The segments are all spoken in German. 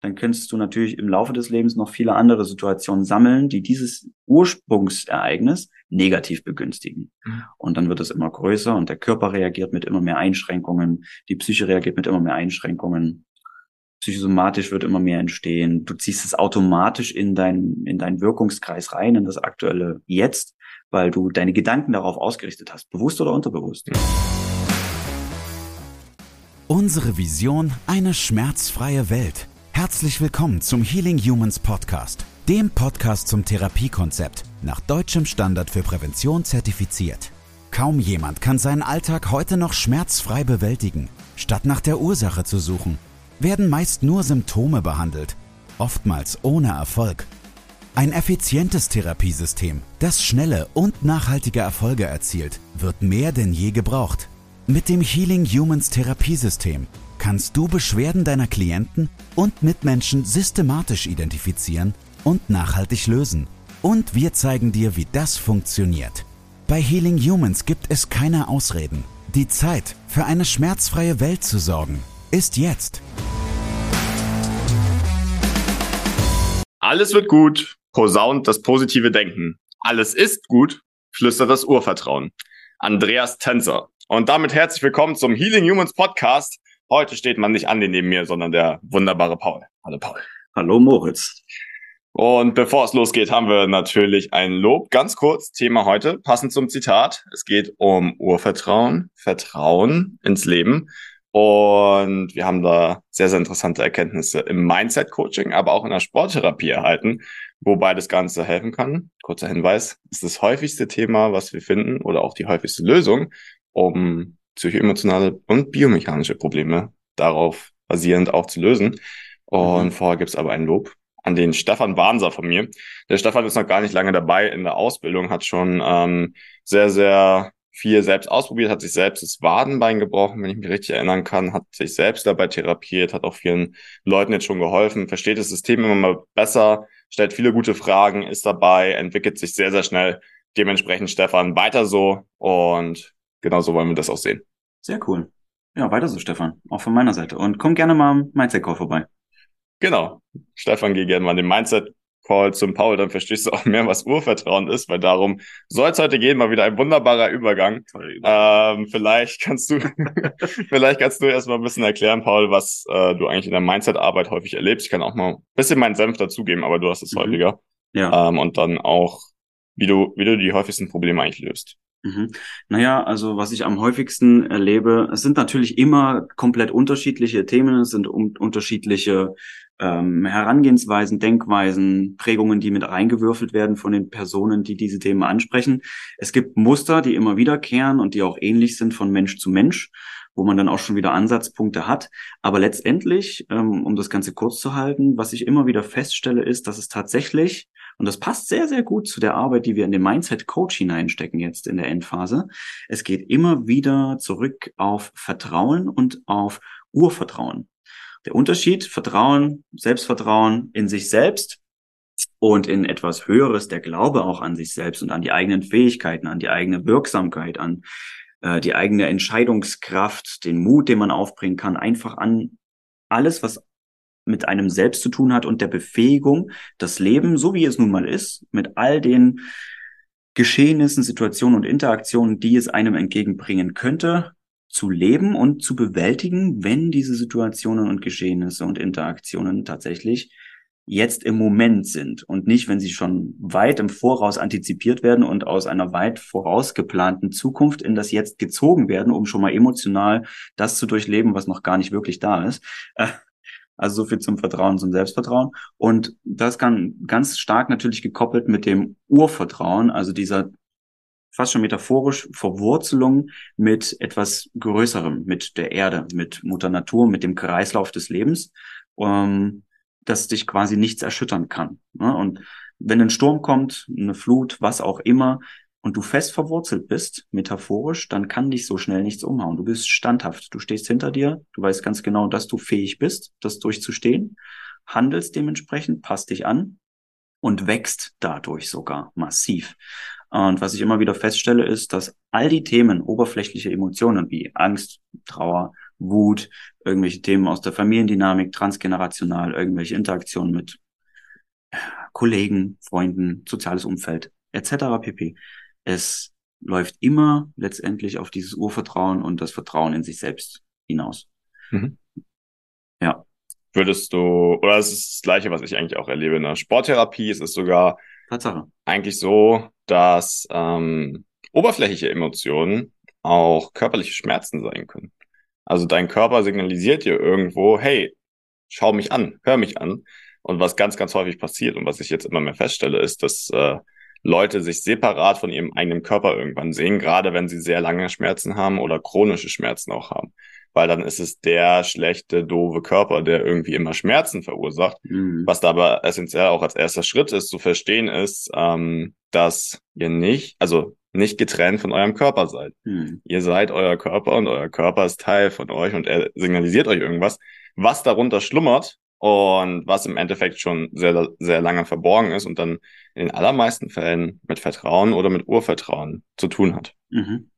dann könntest du natürlich im Laufe des Lebens noch viele andere Situationen sammeln, die dieses Ursprungsereignis negativ begünstigen. Mhm. Und dann wird es immer größer und der Körper reagiert mit immer mehr Einschränkungen, die Psyche reagiert mit immer mehr Einschränkungen psychosomatisch wird immer mehr entstehen. Du ziehst es automatisch in dein, in deinen Wirkungskreis rein, in das aktuelle Jetzt, weil du deine Gedanken darauf ausgerichtet hast, bewusst oder unterbewusst. Unsere Vision, eine schmerzfreie Welt. Herzlich willkommen zum Healing Humans Podcast, dem Podcast zum Therapiekonzept, nach deutschem Standard für Prävention zertifiziert. Kaum jemand kann seinen Alltag heute noch schmerzfrei bewältigen. Statt nach der Ursache zu suchen, werden meist nur Symptome behandelt, oftmals ohne Erfolg. Ein effizientes Therapiesystem, das schnelle und nachhaltige Erfolge erzielt, wird mehr denn je gebraucht. Mit dem Healing Humans Therapiesystem kannst du Beschwerden deiner Klienten und Mitmenschen systematisch identifizieren und nachhaltig lösen. Und wir zeigen dir, wie das funktioniert. Bei Healing Humans gibt es keine Ausreden. Die Zeit, für eine schmerzfreie Welt zu sorgen, ist jetzt. Alles wird gut, posaunt das positive Denken. Alles ist gut, flüstert das Urvertrauen. Andreas Tänzer. Und damit herzlich willkommen zum Healing Humans Podcast. Heute steht man nicht an den neben mir, sondern der wunderbare Paul. Hallo Paul. Hallo Moritz. Und bevor es losgeht, haben wir natürlich ein Lob. Ganz kurz, Thema heute, passend zum Zitat. Es geht um Urvertrauen, Vertrauen ins Leben. Und wir haben da sehr, sehr interessante Erkenntnisse im Mindset-Coaching, aber auch in der Sporttherapie erhalten, wobei das Ganze helfen kann. Kurzer Hinweis, ist das häufigste Thema, was wir finden oder auch die häufigste Lösung, um psychoemotionale und biomechanische Probleme darauf basierend auch zu lösen. Und mhm. vorher gibt's aber ein Lob an den Stefan Warnser von mir. Der Stefan ist noch gar nicht lange dabei in der Ausbildung, hat schon ähm, sehr, sehr viel selbst ausprobiert, hat sich selbst das Wadenbein gebrochen, wenn ich mich richtig erinnern kann, hat sich selbst dabei therapiert, hat auch vielen Leuten jetzt schon geholfen, versteht das System immer mal besser, stellt viele gute Fragen, ist dabei, entwickelt sich sehr, sehr schnell. Dementsprechend, Stefan, weiter so und genau so wollen wir das auch sehen. Sehr cool. Ja, weiter so, Stefan. Auch von meiner Seite. Und komm gerne mal am Mindset Call vorbei. Genau. Stefan, geh gerne mal in den Mindset Call zum Paul, dann verstehst du auch mehr, was Urvertrauen ist, weil darum soll es heute gehen. Mal wieder ein wunderbarer Übergang. Ähm, vielleicht kannst du, vielleicht kannst du erstmal ein bisschen erklären, Paul, was äh, du eigentlich in der Mindset-Arbeit häufig erlebst. Ich kann auch mal ein bisschen meinen Senf dazugeben, aber du hast es mhm. häufiger. Ja. Ähm, und dann auch, wie du, wie du die häufigsten Probleme eigentlich löst. Mhm. Naja, also was ich am häufigsten erlebe, es sind natürlich immer komplett unterschiedliche Themen, es sind um, unterschiedliche ähm, Herangehensweisen, Denkweisen, Prägungen, die mit reingewürfelt werden von den Personen, die diese Themen ansprechen. Es gibt Muster, die immer wiederkehren und die auch ähnlich sind von Mensch zu Mensch, wo man dann auch schon wieder Ansatzpunkte hat. Aber letztendlich, ähm, um das Ganze kurz zu halten, was ich immer wieder feststelle, ist, dass es tatsächlich und das passt sehr, sehr gut zu der Arbeit, die wir in den Mindset Coach hineinstecken jetzt in der Endphase. Es geht immer wieder zurück auf Vertrauen und auf Urvertrauen. Der Unterschied, Vertrauen, Selbstvertrauen in sich selbst und in etwas Höheres, der Glaube auch an sich selbst und an die eigenen Fähigkeiten, an die eigene Wirksamkeit, an äh, die eigene Entscheidungskraft, den Mut, den man aufbringen kann, einfach an alles, was mit einem selbst zu tun hat und der Befähigung, das Leben, so wie es nun mal ist, mit all den Geschehnissen, Situationen und Interaktionen, die es einem entgegenbringen könnte, zu leben und zu bewältigen, wenn diese Situationen und Geschehnisse und Interaktionen tatsächlich jetzt im Moment sind und nicht, wenn sie schon weit im Voraus antizipiert werden und aus einer weit vorausgeplanten Zukunft in das Jetzt gezogen werden, um schon mal emotional das zu durchleben, was noch gar nicht wirklich da ist. Also so viel zum Vertrauen, zum Selbstvertrauen. Und das kann ganz stark natürlich gekoppelt mit dem Urvertrauen, also dieser fast schon metaphorisch Verwurzelung mit etwas Größerem, mit der Erde, mit Mutter Natur, mit dem Kreislauf des Lebens, ähm, dass dich quasi nichts erschüttern kann. Ne? Und wenn ein Sturm kommt, eine Flut, was auch immer, und du fest verwurzelt bist, metaphorisch, dann kann dich so schnell nichts umhauen. Du bist standhaft, du stehst hinter dir, du weißt ganz genau, dass du fähig bist, das durchzustehen, handelst dementsprechend, passt dich an und wächst dadurch sogar massiv. Und was ich immer wieder feststelle, ist, dass all die Themen, oberflächliche Emotionen wie Angst, Trauer, Wut, irgendwelche Themen aus der Familiendynamik, transgenerational, irgendwelche Interaktionen mit Kollegen, Freunden, soziales Umfeld etc. pp. Es läuft immer letztendlich auf dieses Urvertrauen und das Vertrauen in sich selbst hinaus. Mhm. Ja. Würdest du, oder es ist das Gleiche, was ich eigentlich auch erlebe in der Sporttherapie, es ist sogar Tatsache. eigentlich so, dass ähm, oberflächliche Emotionen auch körperliche Schmerzen sein können. Also dein Körper signalisiert dir irgendwo, hey, schau mich an, hör mich an. Und was ganz, ganz häufig passiert und was ich jetzt immer mehr feststelle, ist, dass äh, Leute sich separat von ihrem eigenen Körper irgendwann sehen, gerade wenn sie sehr lange Schmerzen haben oder chronische Schmerzen auch haben. Weil dann ist es der schlechte, doofe Körper, der irgendwie immer Schmerzen verursacht. Mhm. Was da aber essentiell auch als erster Schritt ist, zu verstehen ist, ähm, dass ihr nicht, also nicht getrennt von eurem Körper seid. Mhm. Ihr seid euer Körper und euer Körper ist Teil von euch und er signalisiert euch irgendwas. Was darunter schlummert, und was im Endeffekt schon sehr, sehr lange verborgen ist und dann in den allermeisten Fällen mit Vertrauen oder mit Urvertrauen zu tun hat. Mhm.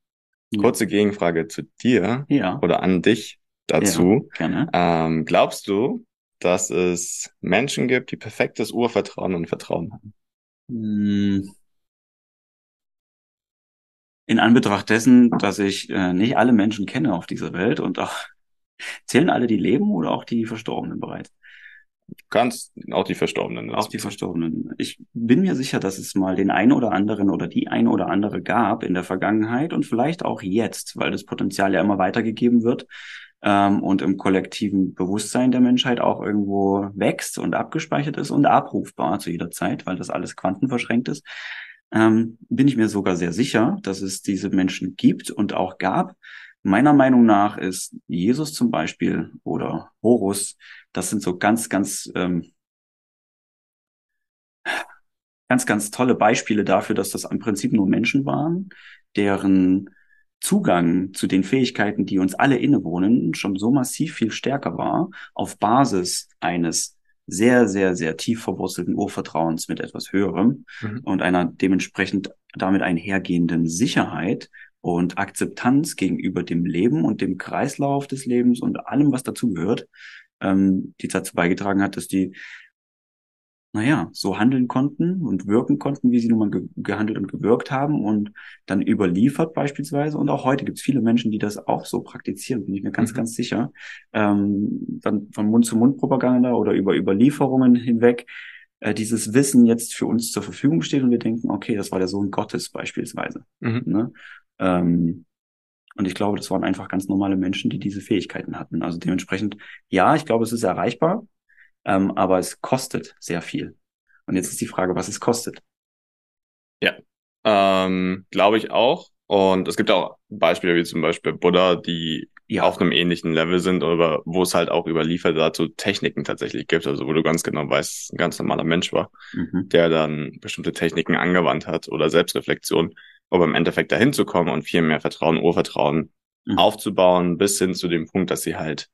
Ja. Kurze Gegenfrage zu dir ja. oder an dich dazu. Ja, ähm, glaubst du, dass es Menschen gibt, die perfektes Urvertrauen und Vertrauen haben? Hm. In Anbetracht dessen, dass ich äh, nicht alle Menschen kenne auf dieser Welt und auch zählen alle, die leben oder auch die Verstorbenen bereits? Ganz auch die Verstorbenen. Auch die Verstorbenen. Ich bin mir sicher, dass es mal den einen oder anderen oder die ein oder andere gab in der Vergangenheit und vielleicht auch jetzt, weil das Potenzial ja immer weitergegeben wird ähm, und im kollektiven Bewusstsein der Menschheit auch irgendwo wächst und abgespeichert ist und abrufbar zu jeder Zeit, weil das alles quantenverschränkt ist. Ähm, bin ich mir sogar sehr sicher, dass es diese Menschen gibt und auch gab. Meiner Meinung nach ist Jesus zum Beispiel oder Horus das sind so ganz, ganz, ähm, ganz, ganz tolle Beispiele dafür, dass das im Prinzip nur Menschen waren, deren Zugang zu den Fähigkeiten, die uns alle innewohnen, schon so massiv viel stärker war, auf Basis eines sehr, sehr, sehr tief verwurzelten Urvertrauens mit etwas Höherem mhm. und einer dementsprechend damit einhergehenden Sicherheit und Akzeptanz gegenüber dem Leben und dem Kreislauf des Lebens und allem, was dazu gehört, ähm, die dazu beigetragen hat, dass die, naja, so handeln konnten und wirken konnten, wie sie nun mal ge gehandelt und gewirkt haben und dann überliefert beispielsweise. Und auch heute gibt es viele Menschen, die das auch so praktizieren, bin ich mir ganz, mhm. ganz sicher. Ähm, dann von Mund-zu-Mund-Propaganda oder über Überlieferungen hinweg äh, dieses Wissen jetzt für uns zur Verfügung steht und wir denken, okay, das war der Sohn Gottes beispielsweise. Mhm. Ne? Ähm, und ich glaube, das waren einfach ganz normale Menschen, die diese Fähigkeiten hatten. Also dementsprechend, ja, ich glaube, es ist erreichbar, ähm, aber es kostet sehr viel. Und jetzt ist die Frage, was es kostet. Ja, ähm, glaube ich auch. Und es gibt auch Beispiele wie zum Beispiel Buddha, die ja. auf einem ähnlichen Level sind, oder wo es halt auch überliefert dazu Techniken tatsächlich gibt, also wo du ganz genau weißt, ein ganz normaler Mensch war, mhm. der dann bestimmte Techniken angewandt hat oder Selbstreflexion um im Endeffekt dahin zu kommen und viel mehr Vertrauen, Urvertrauen mhm. aufzubauen, bis hin zu dem Punkt, dass sie halt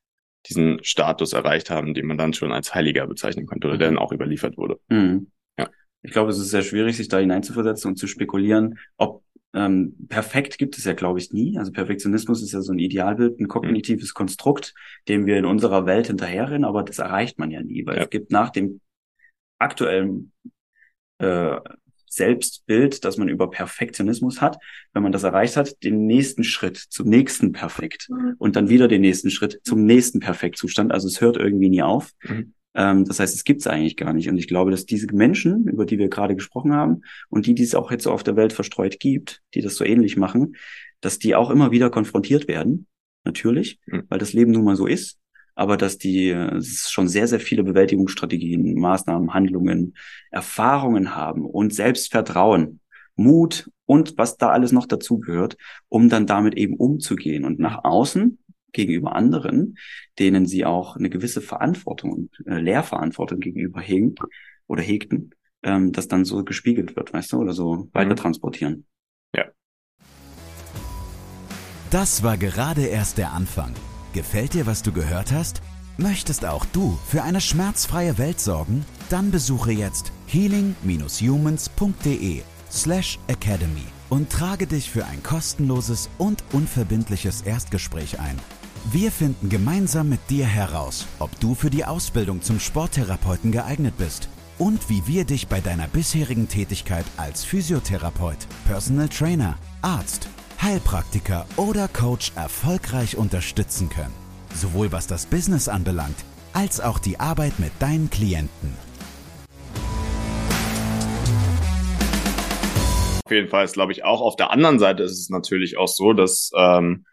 diesen Status erreicht haben, den man dann schon als Heiliger bezeichnen könnte oder mhm. der dann auch überliefert wurde. Mhm. Ja. Ich glaube, es ist sehr schwierig, sich da hineinzuversetzen und zu spekulieren, ob ähm, perfekt gibt es ja, glaube ich, nie. Also Perfektionismus ist ja so ein Idealbild, ein kognitives mhm. Konstrukt, dem wir in unserer Welt hinterherrennen, aber das erreicht man ja nie, weil ja. es gibt nach dem aktuellen äh, Selbstbild, das man über Perfektionismus hat, wenn man das erreicht hat, den nächsten Schritt zum nächsten Perfekt mhm. und dann wieder den nächsten Schritt zum nächsten Perfektzustand. Also es hört irgendwie nie auf. Mhm. Ähm, das heißt, es gibt es eigentlich gar nicht. Und ich glaube, dass diese Menschen, über die wir gerade gesprochen haben und die, die es auch jetzt so auf der Welt verstreut gibt, die das so ähnlich machen, dass die auch immer wieder konfrontiert werden. Natürlich, mhm. weil das Leben nun mal so ist aber dass die es schon sehr, sehr viele Bewältigungsstrategien, Maßnahmen, Handlungen, Erfahrungen haben und Selbstvertrauen, Mut und was da alles noch dazugehört, um dann damit eben umzugehen und nach außen gegenüber anderen, denen sie auch eine gewisse Verantwortung und äh, Lehrverantwortung gegenüber hegen oder hegten, ähm, das dann so gespiegelt wird, weißt du, oder so mhm. weiter transportieren. Ja. Das war gerade erst der Anfang. Gefällt dir, was du gehört hast? Möchtest auch du für eine schmerzfreie Welt sorgen? Dann besuche jetzt healing-humans.de slash academy und trage dich für ein kostenloses und unverbindliches Erstgespräch ein. Wir finden gemeinsam mit dir heraus, ob du für die Ausbildung zum Sporttherapeuten geeignet bist und wie wir dich bei deiner bisherigen Tätigkeit als Physiotherapeut, Personal Trainer, Arzt, Heilpraktiker oder Coach erfolgreich unterstützen können. Sowohl was das Business anbelangt, als auch die Arbeit mit deinen Klienten. Auf jeden Fall ist, glaube ich, auch auf der anderen Seite ist es natürlich auch so, dass ähm,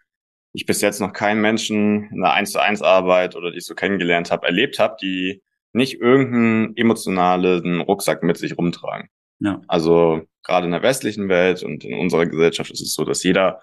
ich bis jetzt noch keinen Menschen in einer 1 zu 1 Arbeit oder die ich so kennengelernt habe, erlebt habe, die nicht irgendeinen emotionalen Rucksack mit sich rumtragen. Ja. Also gerade in der westlichen Welt und in unserer Gesellschaft ist es so, dass jeder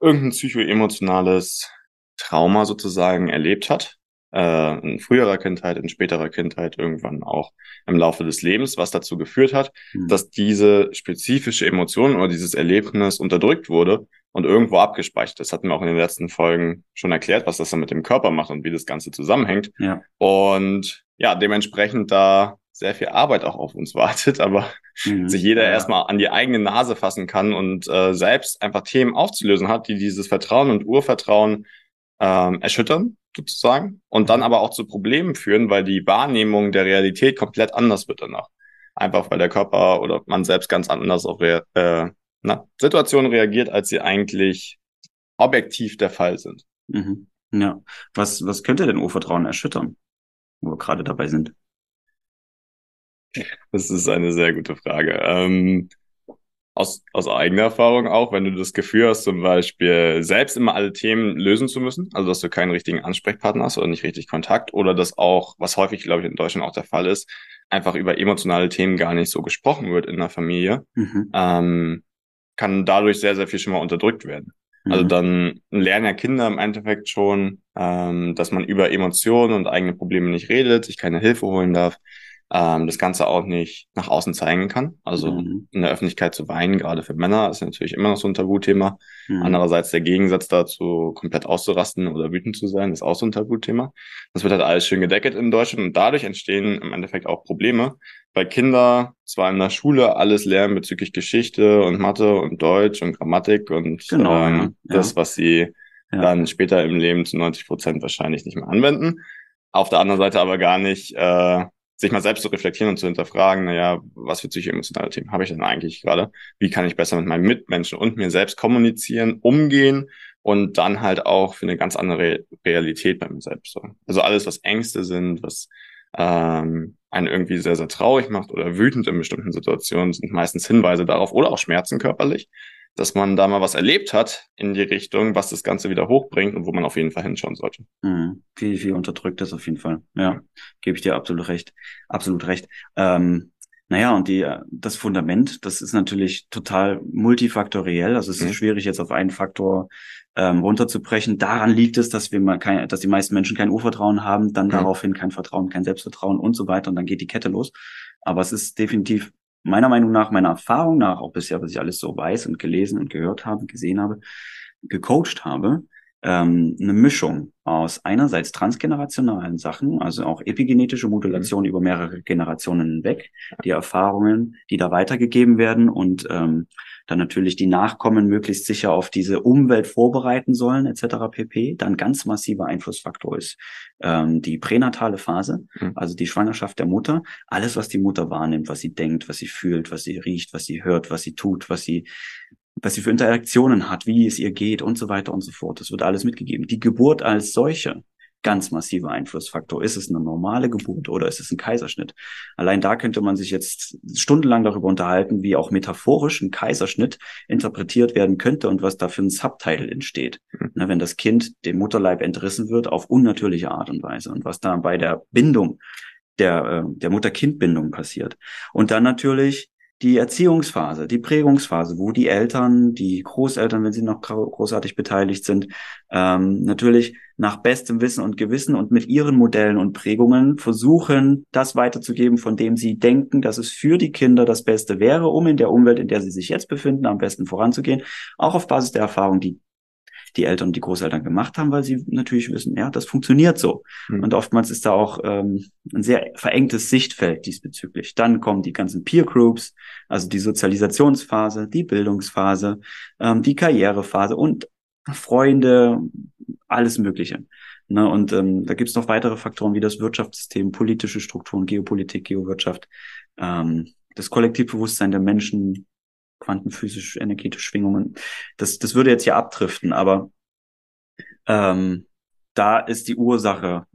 irgendein psychoemotionales Trauma sozusagen erlebt hat äh, in früherer Kindheit, in späterer Kindheit, irgendwann auch im Laufe des Lebens, was dazu geführt hat, mhm. dass diese spezifische Emotion oder dieses Erlebnis unterdrückt wurde und irgendwo abgespeichert. Das hatten wir auch in den letzten Folgen schon erklärt, was das dann mit dem Körper macht und wie das Ganze zusammenhängt. Ja. Und ja, dementsprechend da sehr viel Arbeit auch auf uns wartet, aber mhm. sich jeder ja. erstmal an die eigene Nase fassen kann und äh, selbst einfach Themen aufzulösen hat, die dieses Vertrauen und Urvertrauen ähm, erschüttern sozusagen und dann aber auch zu Problemen führen, weil die Wahrnehmung der Realität komplett anders wird danach. Einfach weil der Körper oder man selbst ganz anders auf rea äh, na, Situationen reagiert, als sie eigentlich objektiv der Fall sind. Mhm. Ja. Was, was könnte denn Urvertrauen erschüttern, wo wir gerade dabei sind? Das ist eine sehr gute Frage. Ähm, aus, aus eigener Erfahrung auch, wenn du das Gefühl hast, zum Beispiel selbst immer alle Themen lösen zu müssen, also dass du keinen richtigen Ansprechpartner hast oder nicht richtig Kontakt oder dass auch, was häufig, glaube ich, in Deutschland auch der Fall ist, einfach über emotionale Themen gar nicht so gesprochen wird in der Familie, mhm. ähm, kann dadurch sehr, sehr viel schon mal unterdrückt werden. Also mhm. Also dann lernen ja Kinder im Endeffekt schon, ähm, dass man über Emotionen und eigene Probleme nicht redet, sich keine Hilfe holen darf ähm, das Ganze auch nicht nach außen zeigen kann. Also mhm. in der Öffentlichkeit zu weinen, gerade für Männer, ist natürlich immer noch so ein Tabuthema. Mhm. Andererseits der Gegensatz dazu, komplett auszurasten oder wütend zu sein, ist auch so ein Tabuthema. Das wird halt alles schön gedeckelt in Deutschland und dadurch entstehen im Endeffekt auch Probleme, weil Kinder zwar in der Schule alles lernen bezüglich Geschichte und Mathe und Deutsch und Grammatik und genau, ähm, ja. das, was sie ja. dann später im Leben zu 90 Prozent wahrscheinlich nicht mehr anwenden. Auf der anderen Seite aber gar nicht äh, sich mal selbst zu reflektieren und zu hinterfragen, naja, was für psychoemotionale Themen habe ich denn eigentlich gerade? Wie kann ich besser mit meinen Mitmenschen und mir selbst kommunizieren, umgehen und dann halt auch für eine ganz andere Realität bei mir selbst sorgen. Also alles, was Ängste sind, was ähm, einen irgendwie sehr, sehr traurig macht oder wütend in bestimmten Situationen, sind meistens Hinweise darauf oder auch Schmerzen körperlich, dass man da mal was erlebt hat in die Richtung, was das Ganze wieder hochbringt und wo man auf jeden Fall hinschauen sollte. Mhm. Viel, viel unterdrückt das auf jeden Fall. Ja, gebe ich dir absolut recht. Absolut recht. Ähm, naja, und die, das Fundament, das ist natürlich total multifaktoriell. Also es ist mhm. schwierig, jetzt auf einen Faktor ähm, runterzubrechen. Daran liegt es, dass wir mal kein, dass die meisten Menschen kein Urvertrauen haben, dann mhm. daraufhin kein Vertrauen, kein Selbstvertrauen und so weiter. Und dann geht die Kette los. Aber es ist definitiv meiner Meinung nach, meiner Erfahrung nach, auch bisher, was ich alles so weiß und gelesen und gehört habe, gesehen habe, gecoacht habe, ähm, eine Mischung aus einerseits transgenerationalen Sachen, also auch epigenetische Modulation mhm. über mehrere Generationen hinweg, die Erfahrungen, die da weitergegeben werden und ähm, dann natürlich die Nachkommen möglichst sicher auf diese Umwelt vorbereiten sollen, etc. pp. Dann ganz massiver Einflussfaktor ist ähm, die pränatale Phase, mhm. also die Schwangerschaft der Mutter. Alles, was die Mutter wahrnimmt, was sie denkt, was sie fühlt, was sie riecht, was sie hört, was sie tut, was sie was sie für Interaktionen hat, wie es ihr geht und so weiter und so fort. Das wird alles mitgegeben. Die Geburt als solche ganz massiver Einflussfaktor. Ist es eine normale Geburt oder ist es ein Kaiserschnitt? Allein da könnte man sich jetzt stundenlang darüber unterhalten, wie auch metaphorisch ein Kaiserschnitt interpretiert werden könnte und was da für ein Subtitle entsteht. Mhm. Wenn das Kind dem Mutterleib entrissen wird auf unnatürliche Art und Weise und was da bei der Bindung der, äh, der Mutter-Kind-Bindung passiert. Und dann natürlich die Erziehungsphase, die Prägungsphase, wo die Eltern, die Großeltern, wenn sie noch großartig beteiligt sind, ähm, natürlich nach bestem Wissen und Gewissen und mit ihren Modellen und Prägungen versuchen, das weiterzugeben, von dem sie denken, dass es für die Kinder das Beste wäre, um in der Umwelt, in der sie sich jetzt befinden, am besten voranzugehen, auch auf Basis der Erfahrung, die die Eltern und die Großeltern gemacht haben, weil sie natürlich wissen, ja, das funktioniert so. Mhm. Und oftmals ist da auch ähm, ein sehr verengtes Sichtfeld diesbezüglich. Dann kommen die ganzen Peer Groups, also die Sozialisationsphase, die Bildungsphase, ähm, die Karrierephase und Freunde, alles Mögliche. Ne? Und ähm, da gibt es noch weitere Faktoren wie das Wirtschaftssystem, politische Strukturen, Geopolitik, Geowirtschaft, ähm, das Kollektivbewusstsein der Menschen, quantenphysisch, energetische Schwingungen. Das, das würde jetzt hier abdriften, aber ähm, da ist die Ursache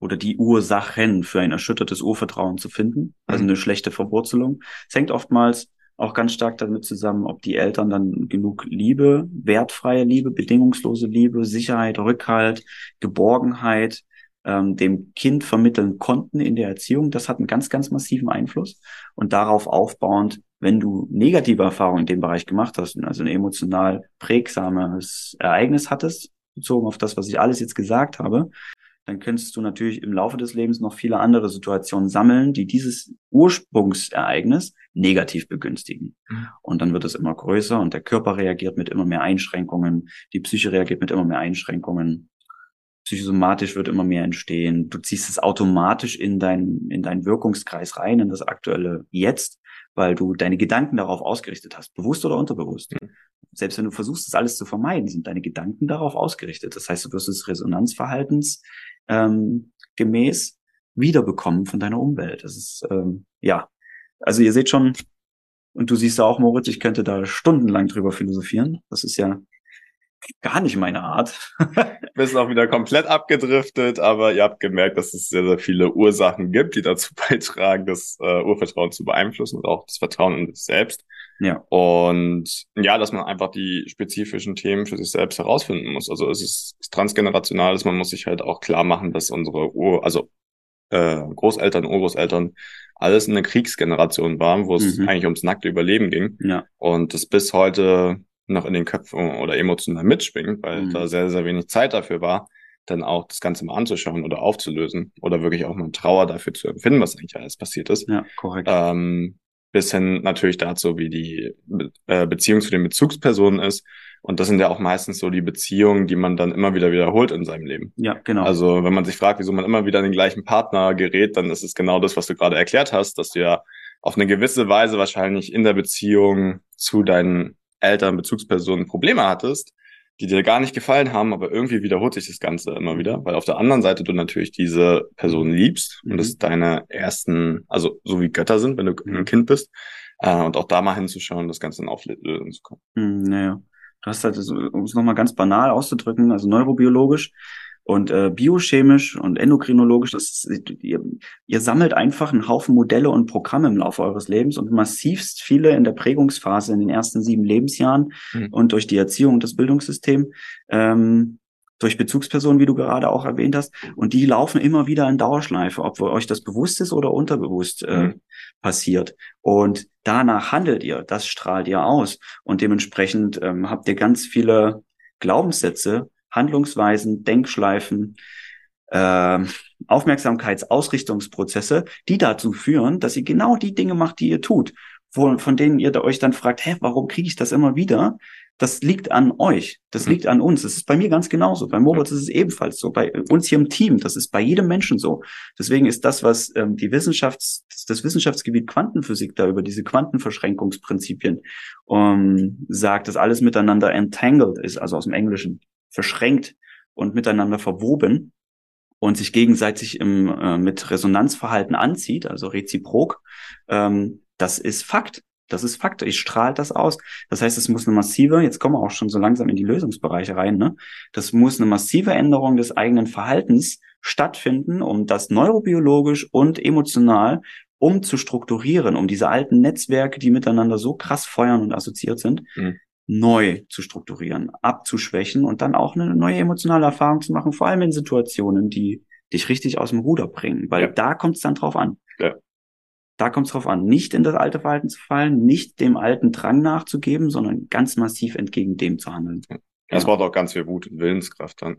oder die Ursachen für ein erschüttertes Urvertrauen zu finden, also mhm. eine schlechte Verwurzelung. Es hängt oftmals auch ganz stark damit zusammen, ob die Eltern dann genug Liebe, wertfreie Liebe, bedingungslose Liebe, Sicherheit, Rückhalt, Geborgenheit ähm, dem Kind vermitteln konnten in der Erziehung. Das hat einen ganz, ganz massiven Einfluss. Und darauf aufbauend, wenn du negative Erfahrungen in dem Bereich gemacht hast, also ein emotional prägsames Ereignis hattest, bezogen auf das, was ich alles jetzt gesagt habe, dann könntest du natürlich im Laufe des Lebens noch viele andere Situationen sammeln, die dieses Ursprungsereignis negativ begünstigen. Mhm. Und dann wird es immer größer und der Körper reagiert mit immer mehr Einschränkungen, die Psyche reagiert mit immer mehr Einschränkungen, psychosomatisch wird immer mehr entstehen. Du ziehst es automatisch in dein, in deinen Wirkungskreis rein, in das aktuelle Jetzt, weil du deine Gedanken darauf ausgerichtet hast, bewusst oder unterbewusst. Mhm. Selbst wenn du versuchst, das alles zu vermeiden, sind deine Gedanken darauf ausgerichtet. Das heißt, du wirst es Resonanzverhaltens ähm, gemäß wiederbekommen von deiner Umwelt. Das ist, ähm, ja, also ihr seht schon, und du siehst auch, Moritz, ich könnte da stundenlang drüber philosophieren. Das ist ja gar nicht meine Art. Wir sind auch wieder komplett abgedriftet, aber ihr habt gemerkt, dass es sehr, sehr viele Ursachen gibt, die dazu beitragen, das äh, Urvertrauen zu beeinflussen und auch das Vertrauen in sich selbst. Ja. Und ja, dass man einfach die spezifischen Themen für sich selbst herausfinden muss. Also es ist transgenerational, dass man muss sich halt auch klar machen, dass unsere Ur, also äh, Großeltern, Urgroßeltern alles eine Kriegsgeneration waren, wo es mhm. eigentlich ums nackte Überleben ging. Ja. Und das bis heute noch in den Köpfen oder emotional mitschwingt, weil mhm. da sehr, sehr wenig Zeit dafür war, dann auch das Ganze mal anzuschauen oder aufzulösen oder wirklich auch mal Trauer dafür zu empfinden, was eigentlich alles passiert ist. Ja, korrekt. Ähm, bis hin natürlich dazu, wie die äh, Beziehung zu den Bezugspersonen ist. Und das sind ja auch meistens so die Beziehungen, die man dann immer wieder wiederholt in seinem Leben. Ja, genau. Also wenn man sich fragt, wieso man immer wieder an den gleichen Partner gerät, dann ist es genau das, was du gerade erklärt hast, dass du ja auf eine gewisse Weise wahrscheinlich in der Beziehung zu deinen Eltern, Bezugspersonen Probleme hattest, die dir gar nicht gefallen haben, aber irgendwie wiederholt sich das Ganze immer wieder, weil auf der anderen Seite du natürlich diese Person liebst mhm. und das deine ersten, also so wie Götter sind, wenn du ein Kind bist, äh, und auch da mal hinzuschauen, das Ganze dann auflösen zu können. Mhm, naja. Du hast halt, um es nochmal ganz banal auszudrücken, also neurobiologisch, und äh, biochemisch und endokrinologisch, das ihr, ihr sammelt einfach einen Haufen Modelle und Programme im Laufe eures Lebens und massivst viele in der Prägungsphase in den ersten sieben Lebensjahren mhm. und durch die Erziehung und das Bildungssystem, ähm, durch Bezugspersonen, wie du gerade auch erwähnt hast. Und die laufen immer wieder in Dauerschleife, ob euch das bewusst ist oder unterbewusst äh, mhm. passiert. Und danach handelt ihr, das strahlt ihr aus. Und dementsprechend ähm, habt ihr ganz viele Glaubenssätze, Handlungsweisen, Denkschleifen, äh, Aufmerksamkeitsausrichtungsprozesse, die dazu führen, dass ihr genau die Dinge macht, die ihr tut, wo, von denen ihr euch dann fragt, hä, warum kriege ich das immer wieder? Das liegt an euch, das mhm. liegt an uns. Das ist bei mir ganz genauso. Bei Moritz ist es ebenfalls so. Bei uns hier im Team, das ist bei jedem Menschen so. Deswegen ist das, was ähm, die Wissenschafts, das Wissenschaftsgebiet Quantenphysik da über diese Quantenverschränkungsprinzipien um, sagt, dass alles miteinander entangled ist, also aus dem Englischen verschränkt und miteinander verwoben und sich gegenseitig im, äh, mit Resonanzverhalten anzieht, also reziprok, ähm, das ist Fakt. Das ist Fakt. Ich strahle das aus. Das heißt, es muss eine massive, jetzt kommen wir auch schon so langsam in die Lösungsbereiche rein, ne? Das muss eine massive Änderung des eigenen Verhaltens stattfinden, um das neurobiologisch und emotional umzustrukturieren, um diese alten Netzwerke, die miteinander so krass feuern und assoziiert sind, mhm neu zu strukturieren, abzuschwächen und dann auch eine neue emotionale Erfahrung zu machen, vor allem in Situationen, die dich richtig aus dem Ruder bringen, weil ja. da kommt es dann drauf an. Ja. Da kommt es drauf an, nicht in das alte Verhalten zu fallen, nicht dem alten Drang nachzugeben, sondern ganz massiv entgegen dem zu handeln. Ja. Das braucht auch ganz viel Wut und Willenskraft dann.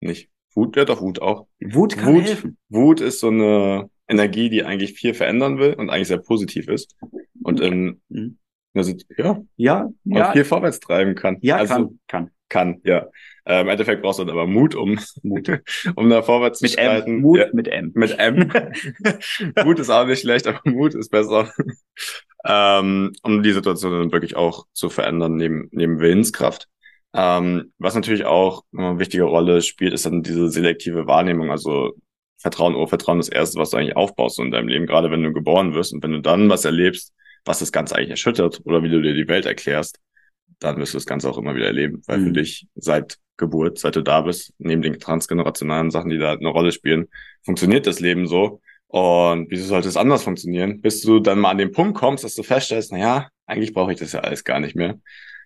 Nicht Wut, ja doch Wut auch. Wut kann Wut, helfen. Wut ist so eine Energie, die eigentlich viel verändern will und eigentlich sehr positiv ist. Und in, mhm. Also, ja. Ja. ja. viel vorwärts treiben kann. Ja, also, kann. Kann. Kann, ja. Äh, Im Endeffekt brauchst du dann aber Mut, um, Mut. um da vorwärts mit zu schreiten. M. Mut ja. mit M. Mit M. Mut ist auch nicht schlecht, aber Mut ist besser. ähm, um die Situation dann wirklich auch zu verändern, neben, neben Willenskraft. Ähm, was natürlich auch eine wichtige Rolle spielt, ist dann diese selektive Wahrnehmung. Also Vertrauen, Urvertrauen, das Erste, was du eigentlich aufbaust in deinem Leben, gerade wenn du geboren wirst und wenn du dann was erlebst, was das Ganze eigentlich erschüttert oder wie du dir die Welt erklärst, dann wirst du das Ganze auch immer wieder erleben, weil mhm. für dich seit Geburt, seit du da bist, neben den transgenerationalen Sachen, die da eine Rolle spielen, funktioniert das Leben so. Und wieso sollte es anders funktionieren? Bis du dann mal an den Punkt kommst, dass du feststellst, na ja, eigentlich brauche ich das ja alles gar nicht mehr.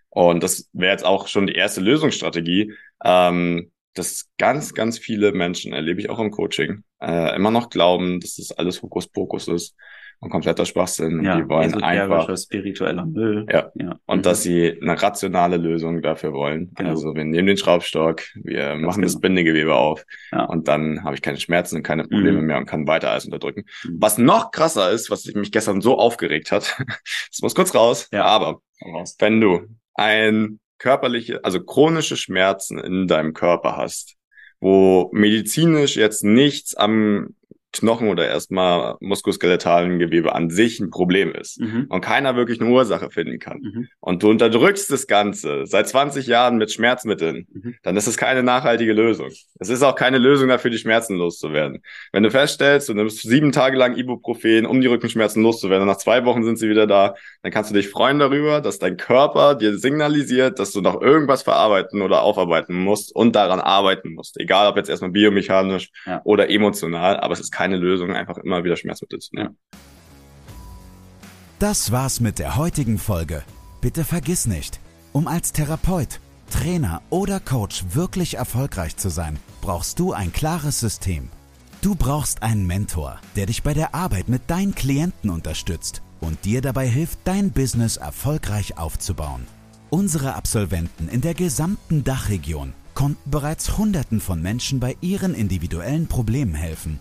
Und das wäre jetzt auch schon die erste Lösungsstrategie, ähm, dass ganz, ganz viele Menschen, erlebe ich auch im Coaching, äh, immer noch glauben, dass das alles Hokuspokus ist und kompletter Schwachsinn. Ja, die wollen einfach spiritueller Müll. Ja. ja. Und mhm. dass sie eine rationale Lösung dafür wollen. Genau. Also wir nehmen den Schraubstock, wir Ganz machen genau. das Bindegewebe auf ja. und dann habe ich keine Schmerzen und keine Probleme mhm. mehr und kann weiter alles unterdrücken. Mhm. Was noch krasser ist, was mich gestern so aufgeregt hat, das muss kurz raus, ja. aber wenn du ein körperliche, also chronische Schmerzen in deinem Körper hast, wo medizinisch jetzt nichts am Knochen oder erstmal muskuloskeletalen Gewebe an sich ein Problem ist mhm. und keiner wirklich eine Ursache finden kann mhm. und du unterdrückst das Ganze seit 20 Jahren mit Schmerzmitteln, mhm. dann ist es keine nachhaltige Lösung. Es ist auch keine Lösung dafür, die Schmerzen loszuwerden. Wenn du feststellst, du nimmst sieben Tage lang Ibuprofen, um die Rückenschmerzen loszuwerden und nach zwei Wochen sind sie wieder da, dann kannst du dich freuen darüber, dass dein Körper dir signalisiert, dass du noch irgendwas verarbeiten oder aufarbeiten musst und daran arbeiten musst. Egal ob jetzt erstmal biomechanisch ja. oder emotional, aber es ist keine Lösung, einfach immer wieder Schmerzmittel zu nehmen. Das war's mit der heutigen Folge. Bitte vergiss nicht, um als Therapeut, Trainer oder Coach wirklich erfolgreich zu sein, brauchst du ein klares System. Du brauchst einen Mentor, der dich bei der Arbeit mit deinen Klienten unterstützt und dir dabei hilft, dein Business erfolgreich aufzubauen. Unsere Absolventen in der gesamten Dachregion konnten bereits Hunderten von Menschen bei ihren individuellen Problemen helfen